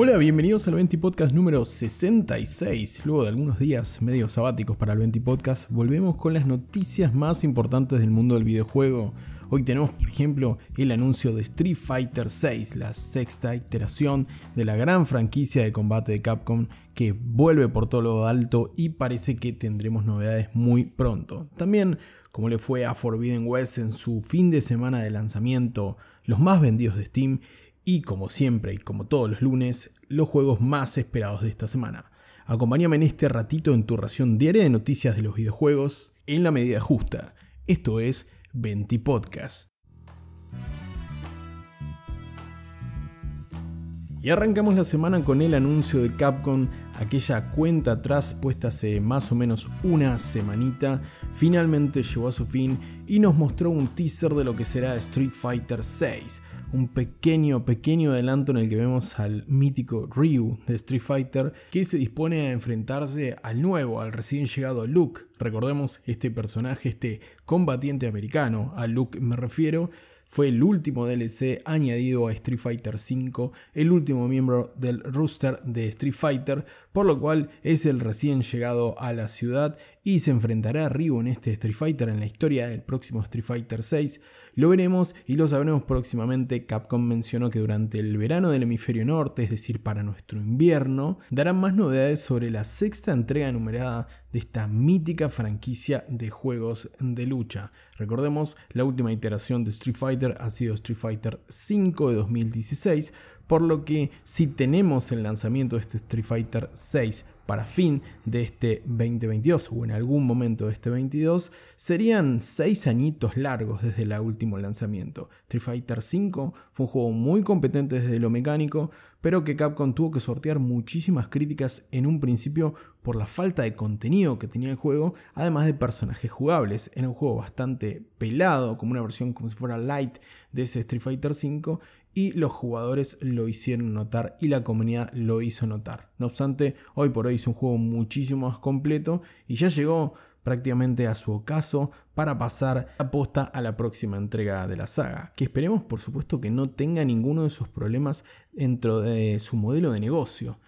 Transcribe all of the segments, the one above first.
Hola, bienvenidos al 20 Podcast número 66. Luego de algunos días medio sabáticos para el 20 Podcast, volvemos con las noticias más importantes del mundo del videojuego. Hoy tenemos, por ejemplo, el anuncio de Street Fighter VI, la sexta iteración de la gran franquicia de combate de Capcom que vuelve por todo lo alto y parece que tendremos novedades muy pronto. También, como le fue a Forbidden West en su fin de semana de lanzamiento, los más vendidos de Steam y como siempre y como todos los lunes, los juegos más esperados de esta semana. Acompáñame en este ratito en tu ración diaria de noticias de los videojuegos en la medida justa. Esto es 20 Podcast. Y arrancamos la semana con el anuncio de Capcom, aquella cuenta atrás puesta hace más o menos una semanita, finalmente llegó a su fin y nos mostró un teaser de lo que será Street Fighter VI un pequeño, pequeño adelanto en el que vemos al mítico Ryu de Street Fighter que se dispone a enfrentarse al nuevo, al recién llegado Luke. Recordemos este personaje, este combatiente americano, a Luke me refiero, fue el último DLC añadido a Street Fighter V, el último miembro del rooster de Street Fighter, por lo cual es el recién llegado a la ciudad y se enfrentará a Ryu en este Street Fighter en la historia del próximo Street Fighter VI. Lo veremos y lo sabremos próximamente. Capcom mencionó que durante el verano del hemisferio norte, es decir, para nuestro invierno, darán más novedades sobre la sexta entrega numerada de esta mítica franquicia de juegos de lucha. Recordemos, la última iteración de Street Fighter ha sido Street Fighter V de 2016, por lo que si tenemos el lanzamiento de este Street Fighter 6 para fin de este 2022 o en algún momento de este 22, serían 6 añitos largos desde el último lanzamiento. Street Fighter V fue un juego muy competente desde lo mecánico, pero que Capcom tuvo que sortear muchísimas críticas en un principio por la falta de contenido que tenía el juego, además de personajes jugables. Era un juego bastante pelado, como una versión como si fuera light de ese Street Fighter V, y los jugadores lo hicieron notar y la comunidad lo hizo notar. No obstante, hoy por hoy es un juego muchísimo más completo y ya llegó prácticamente a su ocaso para pasar a posta a la próxima entrega de la saga, que esperemos por supuesto que no tenga ninguno de sus problemas dentro de su modelo de negocio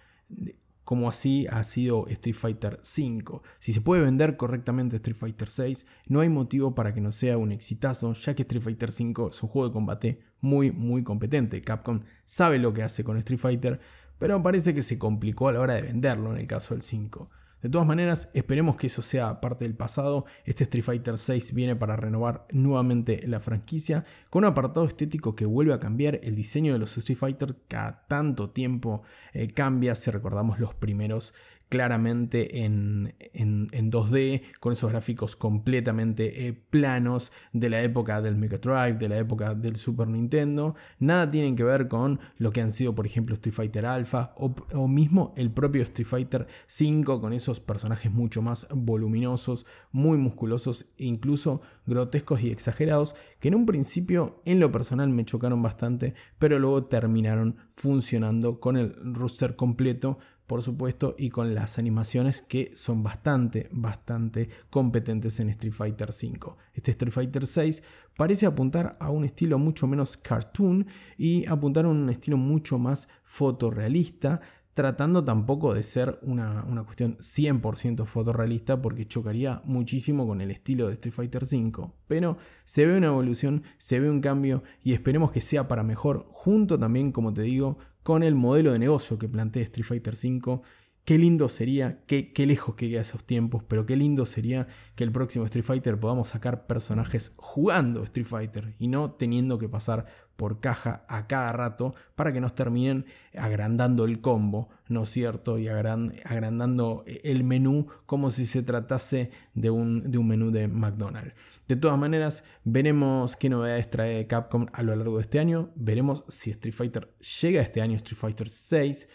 como así ha sido Street Fighter V. Si se puede vender correctamente Street Fighter VI, no hay motivo para que no sea un exitazo, ya que Street Fighter V es un juego de combate muy muy competente. Capcom sabe lo que hace con Street Fighter, pero parece que se complicó a la hora de venderlo en el caso del 5. De todas maneras, esperemos que eso sea parte del pasado. Este Street Fighter 6 viene para renovar nuevamente la franquicia con un apartado estético que vuelve a cambiar. El diseño de los Street Fighter cada tanto tiempo eh, cambia. Si recordamos los primeros claramente en, 2D, con esos gráficos completamente eh, planos de la época del Mega Drive, de la época del Super Nintendo. Nada tienen que ver con lo que han sido, por ejemplo, Street Fighter Alpha o, o mismo el propio Street Fighter 5 con esos personajes mucho más voluminosos, muy musculosos e incluso grotescos y exagerados, que en un principio en lo personal me chocaron bastante, pero luego terminaron funcionando con el roster completo por supuesto, y con las animaciones que son bastante, bastante competentes en Street Fighter V. Este Street Fighter VI parece apuntar a un estilo mucho menos cartoon y apuntar a un estilo mucho más fotorrealista, tratando tampoco de ser una, una, cuestión 100% fotorrealista porque chocaría muchísimo con el estilo de Street Fighter V. Pero se ve una evolución, se ve un cambio y esperemos que sea para mejor, junto también, como te digo, con el modelo de negocio que plantea Street Fighter V. Qué lindo sería, qué, qué lejos que queda esos tiempos, pero qué lindo sería que el próximo Street Fighter podamos sacar personajes jugando Street Fighter y no teniendo que pasar por caja a cada rato para que nos terminen agrandando el combo, ¿no es cierto? Y agrandando el menú como si se tratase de un, de un menú de McDonald's. De todas maneras, veremos qué novedades trae Capcom a lo largo de este año. Veremos si Street Fighter llega este año, Street Fighter 6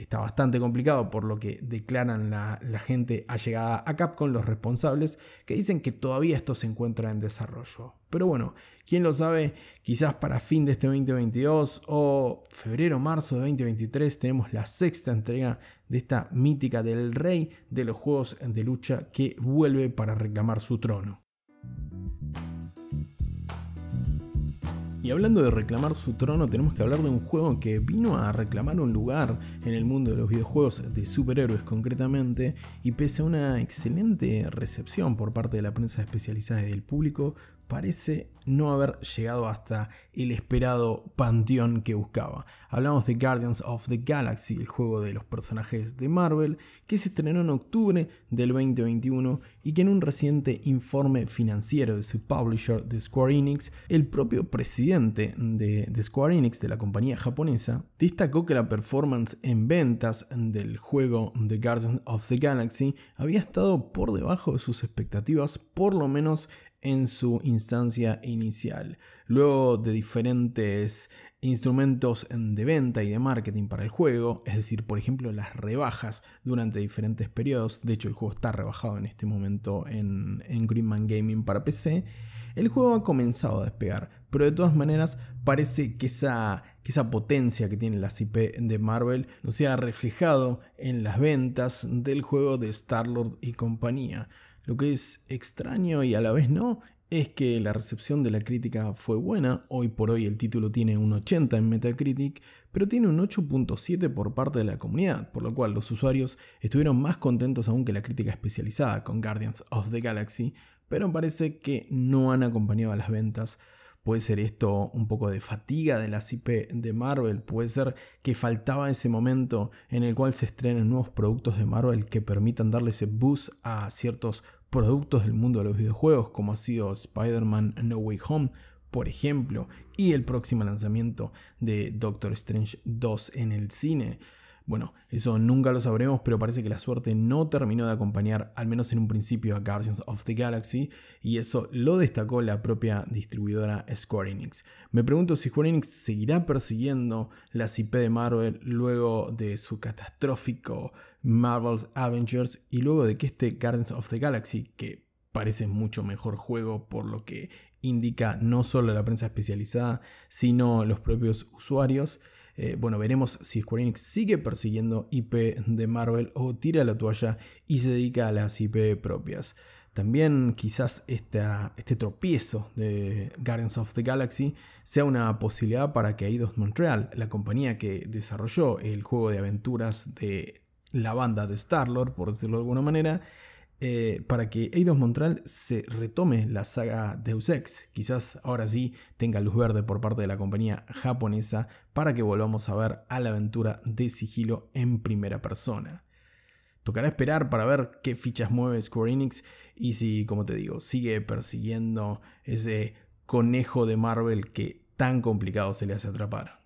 está bastante complicado por lo que declaran la, gente allegada a Capcom, los responsables, que dicen que todavía esto se encuentra en desarrollo. Pero bueno, quién lo sabe, quizás para fin de este 2022 o febrero marzo de 2023 tenemos la sexta entrega de esta mítica del rey de los juegos de lucha que vuelve para reclamar su trono. Y hablando de reclamar su trono, tenemos que hablar de un juego que vino a reclamar un lugar en el mundo de los videojuegos de superhéroes concretamente, y pese a una excelente recepción por parte de la prensa especializada y del público, parece no haber llegado hasta el esperado panteón que buscaba. Hablamos de Guardians of the Galaxy, el juego de los personajes de Marvel, que se estrenó en octubre del 2021 y que en un reciente informe financiero de su publisher de Square Enix, el propio presidente de, de Square Enix, de la compañía japonesa, destacó que la performance en ventas del juego The Guardians of the Galaxy había estado por debajo de sus expectativas, por lo menos en su instancia inicial. Luego de diferentes instrumentos de venta y de marketing para el juego, es decir, por ejemplo, las rebajas durante diferentes periodos, de hecho el juego está rebajado en este momento en, en Greenman Gaming para PC, el juego ha comenzado a despegar, pero de todas maneras parece que esa, que esa potencia que tiene la IP de Marvel no se ha reflejado en las ventas del juego de Star-Lord y compañía. Lo que es extraño y a la vez no es que la recepción de la crítica fue buena, hoy por hoy el título tiene un 80 en Metacritic, pero tiene un 8.7 por parte de la comunidad, por lo cual los usuarios estuvieron más contentos aún que la crítica especializada con Guardians of the Galaxy, pero parece que no han acompañado a las ventas. Puede ser esto un poco de fatiga de la IP de Marvel, puede ser que faltaba ese momento en el cual se estrenen nuevos productos de Marvel que permitan darle ese boost a ciertos productos del mundo de los videojuegos, como ha sido Spider-Man No Way Home, por ejemplo, y el próximo lanzamiento de Doctor Strange 2 en el cine. Bueno, eso nunca lo sabremos, pero parece que la suerte no terminó de acompañar, al menos en un principio, a Guardians of the Galaxy, y eso lo destacó la propia distribuidora Square Enix. Me pregunto si Square Enix seguirá persiguiendo la IP de Marvel luego de su catastrófico Marvel's Avengers y luego de que este Guardians of the Galaxy, que parece mucho mejor juego por lo que indica no solo la prensa especializada, sino los propios usuarios, eh, bueno, veremos si Square Enix sigue persiguiendo IP de Marvel o tira la toalla y se dedica a las IP propias. También quizás este tropiezo de Guardians of the Galaxy sea una posibilidad para que Eidos Montreal, la compañía que desarrolló el juego de aventuras de la banda de Star-Lord, por decirlo de alguna manera, eh, para que Eidos Montreal se retome la saga Deus Ex. Quizás ahora sí tenga luz verde por parte de la compañía japonesa para que volvamos a ver a la aventura de sigilo en primera persona. Tocará esperar para ver qué fichas mueve Square Enix y si, como te digo, sigue persiguiendo ese conejo de Marvel que tan complicado se le hace atrapar.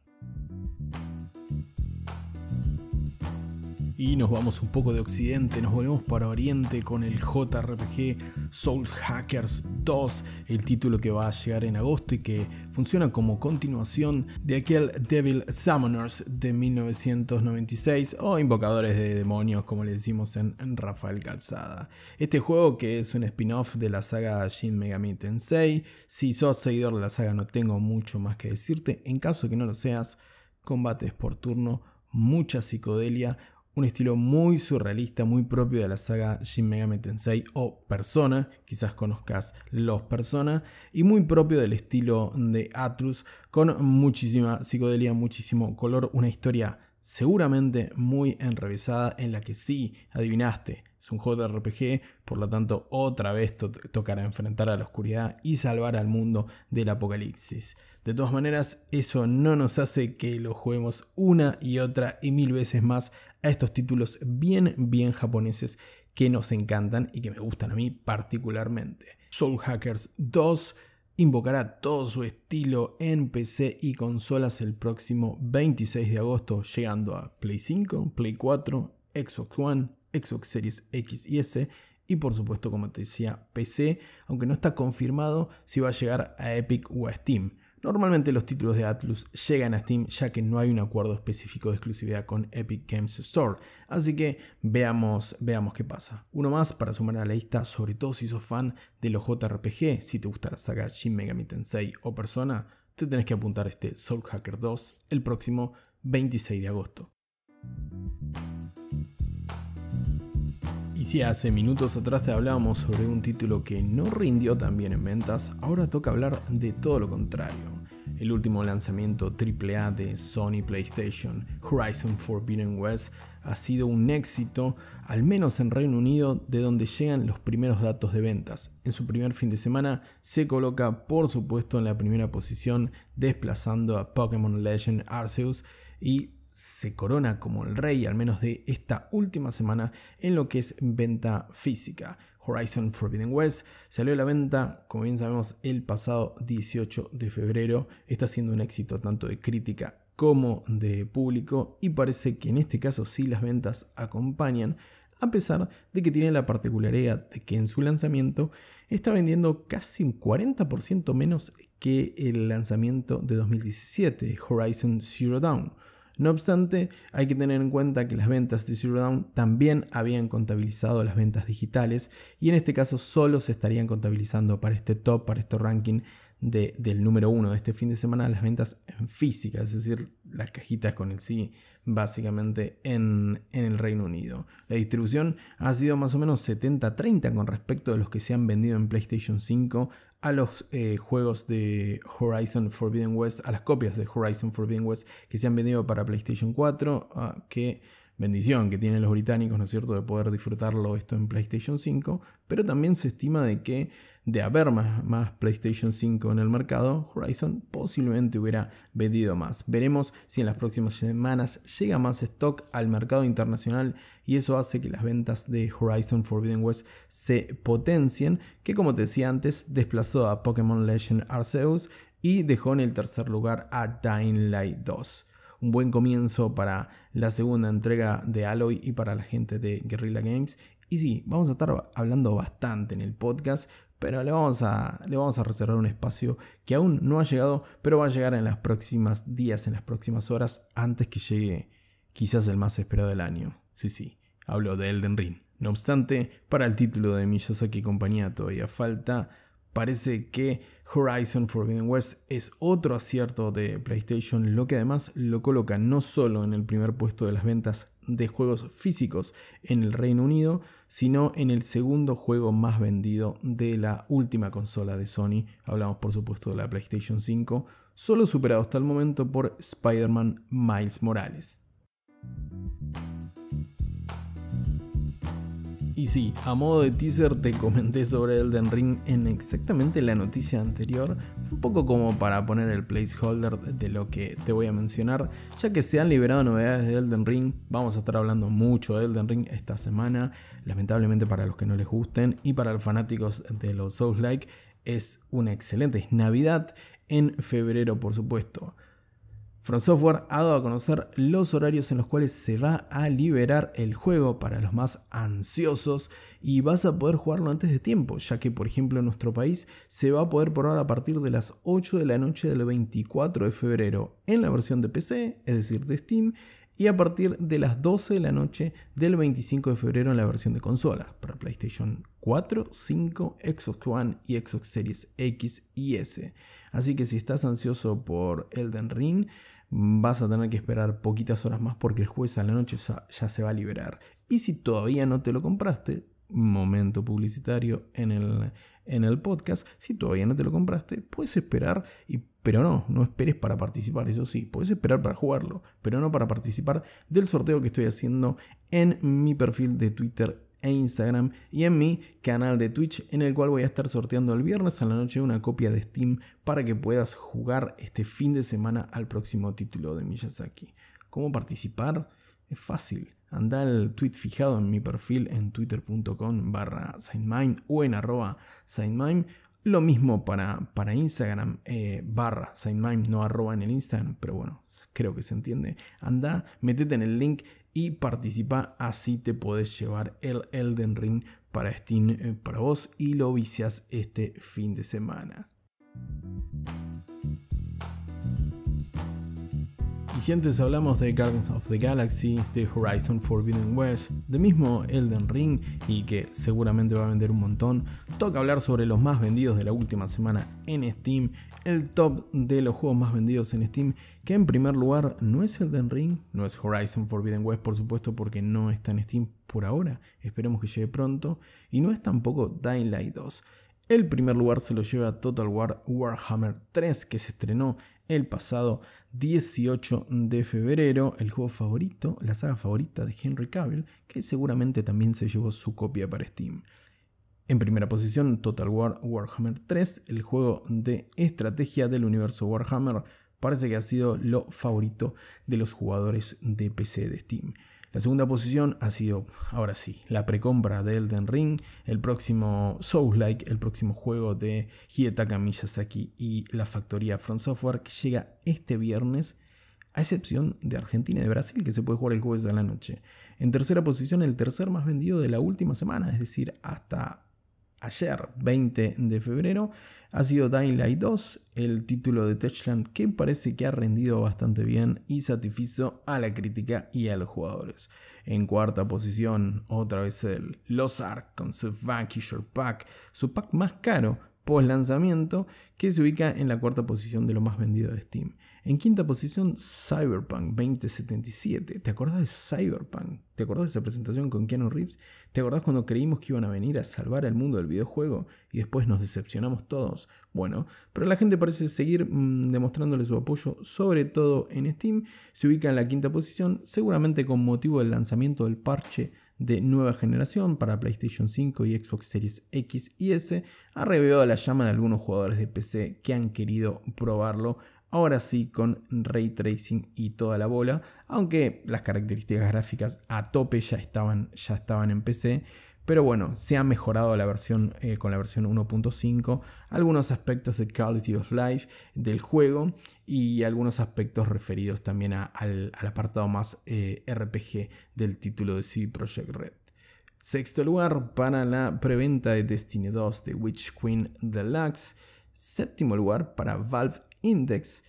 Y nos vamos un poco de occidente, nos volvemos para oriente con el JRPG Souls Hackers 2, el título que va a llegar en agosto y que funciona como continuación de aquel Devil Summoners de 1996 o Invocadores de Demonios como le decimos en, Rafael Calzada. Este juego que es un spin-off de la saga Shin Megami Tensei, si sos seguidor de la saga no tengo mucho más que decirte, en caso que no lo seas, combates por turno, mucha psicodelia, un estilo muy surrealista, muy propio de la saga Shin Megami Tensei o Persona, quizás conozcas los Persona, y muy propio del estilo de Atlus, con muchísima psicodelia, muchísimo color, una historia seguramente muy enrevesada en la que sí, adivinaste, es un JRPG, por lo tanto otra vez tocará enfrentar a la oscuridad y salvar al mundo del apocalipsis. De todas maneras, eso no nos hace que lo juguemos una y otra y mil veces más a estos títulos bien, bien japoneses que nos encantan y que me gustan a mí particularmente. Soul Hackers 2 invocará todo su estilo en PC y consolas el próximo 26 de agosto, llegando a Play 5, Play 4, Xbox One, Xbox Series X y S y por supuesto, como te decía, PC, aunque no está confirmado si va a llegar a Epic o a Steam. Normalmente los títulos de Atlus llegan a Steam ya que no hay un acuerdo específico de exclusividad con Epic Games Store, así que veamos, veamos qué pasa. Uno más para sumar a la lista, sobre todo si sos fan de los JRPG, si te gusta la saga Shin Megami Tensei o Persona, te tenés que apuntar a este Soul Hacker 2 el próximo 26 de agosto. Y si hace minutos atrás te hablábamos sobre un título que no rindió tan bien en ventas, ahora toca hablar de todo lo contrario el último lanzamiento AAA de Sony PlayStation, Horizon Forbidden West, ha sido un éxito, al menos en Reino Unido, de donde llegan los primeros datos de ventas. En su primer fin de semana se coloca, por supuesto, en la primera posición, desplazando a Pokémon Legend Arceus y se corona como el rey, al menos de esta última semana, en lo que es venta física. Horizon Forbidden West salió a la venta, como bien sabemos, el pasado 18 de febrero. Está siendo un éxito tanto de crítica como de público y parece que en este caso sí las ventas acompañan, a pesar de que tiene la particularidad de que en su lanzamiento está vendiendo casi un 40% menos que el lanzamiento de 2017, Horizon Zero Dawn no obstante, hay que tener en cuenta que las ventas de Zero Down también habían contabilizado las ventas digitales y en este caso solo se estarían contabilizando para este top, para este ranking del número uno de este fin de semana las ventas en física, es decir, las cajitas con el sí básicamente en, en, el Reino Unido. La distribución ha sido más o menos 70-30 con respecto a los que se han vendido en PlayStation 5 a los eh, juegos de Horizon Forbidden West, a las copias de Horizon Forbidden West que se han vendido para PlayStation 4, ah, que bendición que tienen los británicos, ¿no es cierto?, de poder disfrutarlo esto en PlayStation 5, pero también se estima de que de haber más, PlayStation 5 en el mercado, Horizon posiblemente hubiera vendido más. Veremos si en las próximas semanas llega más stock al mercado internacional y eso hace que las ventas de Horizon Forbidden West se potencien, que como te decía antes, desplazó a Pokémon Legend Arceus y dejó en el tercer lugar a Dying Light 2 un buen comienzo para la segunda entrega de Alloy y para la gente de Guerrilla Games. Y sí, vamos a estar hablando bastante en el podcast, pero le vamos a, le vamos a reservar un espacio que aún no ha llegado, pero va a llegar en los próximos días, en las próximas horas, antes que llegue quizás el más esperado del año. Sí, sí, hablo de Elden Ring. No obstante, para el título de Miyazaki compañía todavía falta Parece que Horizon Forbidden West es otro acierto de PlayStation, lo que además lo coloca no solo en el primer puesto de las ventas de juegos físicos en el Reino Unido, sino en el segundo juego más vendido de la última consola de Sony. Hablamos por supuesto de la PlayStation 5, solo superado hasta el momento por Spider-Man Miles Morales. Y sí, a modo de teaser te comenté sobre Elden Ring en exactamente la noticia anterior. Fue un poco como para poner el placeholder de lo que te voy a mencionar. Ya que se han liberado novedades de Elden Ring, vamos a estar hablando mucho de Elden Ring esta semana. Lamentablemente para los que no les gusten y para los fanáticos de los Souls-like es una excelente Navidad en febrero por supuesto. From Software ha dado a conocer los horarios en los cuales se va a liberar el juego para los más ansiosos y vas a poder jugarlo antes de tiempo, ya que por ejemplo en nuestro país se va a poder probar a partir de las 8 de la noche del 24 de febrero en la versión de PC, es decir, de Steam, y a partir de las 12 de la noche del 25 de febrero en la versión de consola para PlayStation 4, 5, Xbox One y Xbox Series X y S. Así que si estás ansioso por Elden Ring, vas a tener que esperar poquitas horas más porque el jueves a la noche ya se va a liberar. Y si todavía no te lo compraste, momento publicitario en el, en el podcast, si todavía no te lo compraste, puedes esperar, y, pero no, no esperes para participar, eso sí, puedes esperar para jugarlo, pero no para participar del sorteo que estoy haciendo en mi perfil de Twitter e Instagram y en mi canal de Twitch en el cual voy a estar sorteando el viernes a la noche una copia de Steam para que puedas jugar este fin de semana al próximo título de Miyazaki. ¿Cómo participar? Es fácil. Anda al tweet fijado en mi perfil en twitter.com barra o en arroba Lo mismo para, para Instagram, eh, barra no arroba en el Instagram, pero bueno, creo que se entiende. Anda, metete en el link y participa, así te podés llevar el Elden Ring para Steam eh, para vos y lo vicias este fin de semana. Y si antes hablamos de Guardians of the Galaxy, de Horizon Forbidden West, de mismo Elden Ring y que seguramente va a vender un montón, toca hablar sobre los más vendidos de la última semana en Steam, el top de los juegos más vendidos en Steam, que en primer lugar no es Elden Ring, no es Horizon Forbidden West por supuesto porque no está en Steam por ahora, esperemos que llegue pronto, y no es tampoco Dying Light 2. El primer lugar se lo lleva Total War Warhammer 3 que se estrenó el pasado 18 de febrero, el juego favorito, la saga favorita de Henry Cavill, que seguramente también se llevó su copia para Steam. En primera posición, Total War Warhammer 3, el juego de estrategia del universo Warhammer, parece que ha sido lo favorito de los jugadores de PC de Steam. La segunda posición ha sido, ahora sí, la precompra de Elden Ring, el próximo Souls-like, el próximo juego de Hidetaka Miyazaki y la factoría Front Software que llega este viernes, a excepción de Argentina y de Brasil que se puede jugar el jueves a la noche. En tercera posición, el tercer más vendido de la última semana, es decir, hasta ayer, 20 de febrero, ha sido Dying Light 2, el título de Techland que parece que ha rendido bastante bien y satisfizo a la crítica y a los jugadores. En cuarta posición, otra vez el Los Ark con su Vanquisher Pack, su pack más caro post lanzamiento, que se ubica en la cuarta posición de lo más vendido de Steam. En quinta posición, Cyberpunk 2077. ¿Te acordás de Cyberpunk? ¿Te acordás de esa presentación con Keanu Reeves? ¿Te acordás cuando creímos que iban a venir a salvar al mundo del videojuego y después nos decepcionamos todos? Bueno, pero la gente parece seguir mm, demostrándole su apoyo, sobre todo en Steam. Se ubica en la quinta posición, seguramente con motivo del lanzamiento del parche de nueva generación para PlayStation 5 y Xbox Series X y S, ha revivado la llama de algunos jugadores de PC que han querido probarlo ahora sí con ray tracing y toda la bola, aunque las características gráficas a tope ya estaban, ya estaban en PC. Pero bueno, se ha mejorado la versión eh, con la versión 1.5, algunos aspectos de quality of life del juego y algunos aspectos referidos también al, apartado más eh, RPG del título de CD Projekt Red. Sexto lugar para la preventa de Destiny 2 de Witch Queen Deluxe. Séptimo lugar para Valve Index.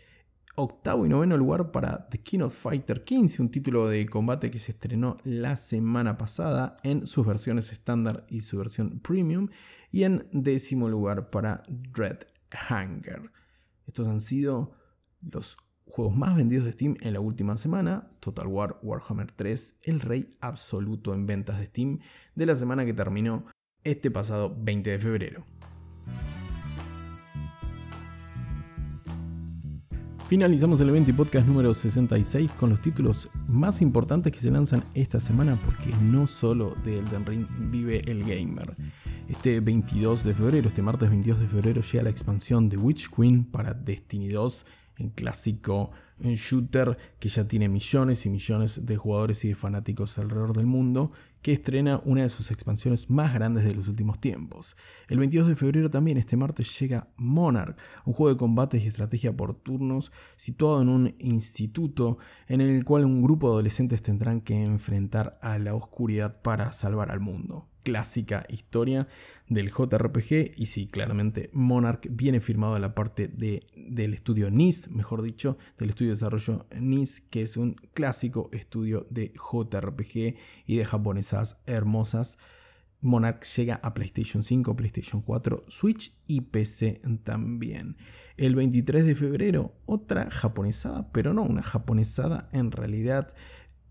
Octavo y noveno lugar para The King of Fighter 15, un título de combate que se estrenó la semana pasada en sus versiones estándar y su versión premium. Y en décimo lugar para Dread Hunger. Estos han sido los juegos más vendidos de Steam en la última semana. Total War Warhammer 3, el rey absoluto en ventas de Steam de la semana que terminó este pasado 20 de febrero. Finalizamos el evento y podcast número 66 con los títulos más importantes que se lanzan esta semana porque no solo de Elden Ring vive el gamer. Este 22 de febrero, este martes 22 de febrero llega la expansión de Witch Queen para Destiny 2 en clásico en shooter que ya tiene millones y millones de jugadores y de fanáticos alrededor del mundo, que estrena una de sus expansiones más grandes de los últimos tiempos. El 22 de febrero también, este martes, llega Monarch, un juego de combates y estrategia por turnos situado en un instituto en el cual un grupo de adolescentes tendrán que enfrentar a la oscuridad para salvar al mundo clásica historia del JRPG y sí, claramente Monarch viene firmado en la parte de, del estudio NIS, mejor dicho, del estudio de desarrollo NIS, que es un clásico estudio de JRPG y de japonesas hermosas. Monarch llega a PlayStation 5, PlayStation 4, Switch y PC también. El 23 de febrero, otra japonesada, pero no una japonesada en realidad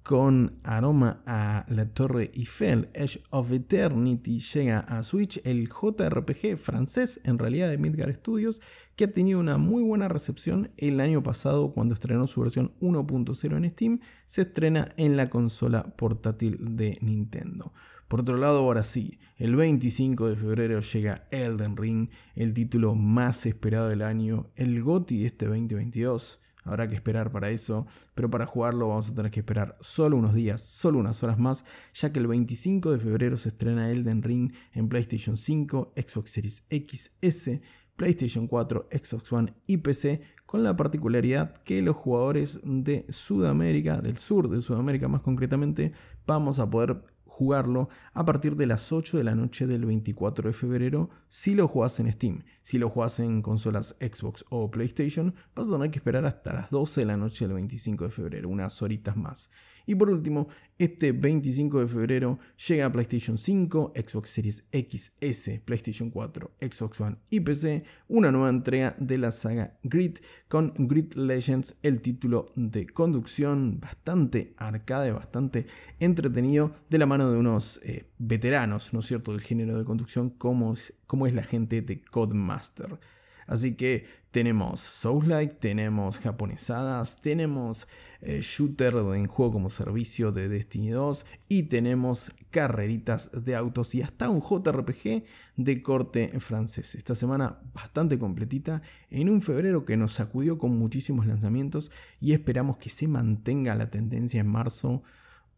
con aroma a la Torre Eiffel, Edge of Eternity llega a Switch, el JRPG francés en realidad de Midgar Studios, que ha tenido una muy buena recepción el año pasado cuando estrenó su versión 1.0 en Steam, se estrena en la consola portátil de Nintendo. Por otro lado, ahora sí, el 25 de febrero llega Elden Ring, el título más esperado del año, el GOTI de este 2022. Habrá que esperar para eso, pero para jugarlo vamos a tener que esperar solo unos días, solo unas horas más, ya que el 25 de febrero se estrena Elden Ring en PlayStation 5, Xbox Series X, S, PlayStation 4, Xbox One y PC, con la particularidad que los jugadores de Sudamérica, del sur de Sudamérica más concretamente, vamos a poder jugarlo a partir de las 8 de la noche del 24 de febrero si lo jugás en Steam. Si lo jugás en consolas Xbox o PlayStation, vas a tener que esperar hasta las 12 de la noche del 25 de febrero, unas horitas más. Y por último, este 25 de febrero llega a PlayStation 5, Xbox Series X, S, PlayStation 4, Xbox One y PC una nueva entrega de la saga Grid con Grid Legends, el título de conducción bastante arcade, bastante entretenido de la mano de unos eh, veteranos, ¿no es cierto?, del género de conducción como es, como es la gente de Codemaster. Así que tenemos Souls-like, tenemos japonesadas, tenemos eh, shooter en juego como servicio de Destiny 2 y tenemos carreritas de autos y hasta un JRPG de corte francés. Esta semana bastante completita en un febrero que nos sacudió con muchísimos lanzamientos y esperamos que se mantenga la tendencia en marzo.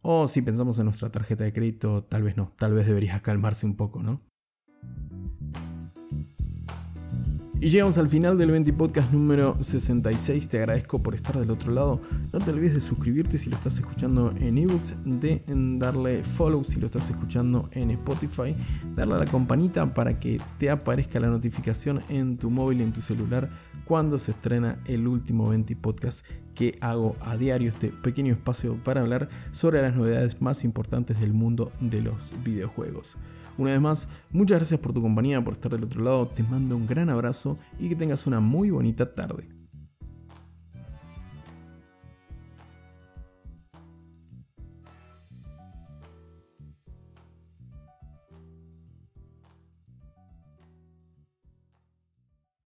O si pensamos en nuestra tarjeta de crédito, tal vez no, tal vez debería calmarse un poco, ¿no? Y llegamos al final del 20 podcast número 66. Te agradezco por estar del otro lado. No te olvides de suscribirte si lo estás escuchando en ebooks, de darle follow si lo estás escuchando en Spotify, darle a la campanita para que te aparezca la notificación en tu móvil y en tu celular cuando se estrena el último 20 podcast que hago a diario este pequeño espacio para hablar sobre las novedades más importantes del mundo de los videojuegos. Una vez más, muchas gracias por tu compañía, por estar del otro lado, te mando un gran abrazo y que tengas una muy bonita tarde.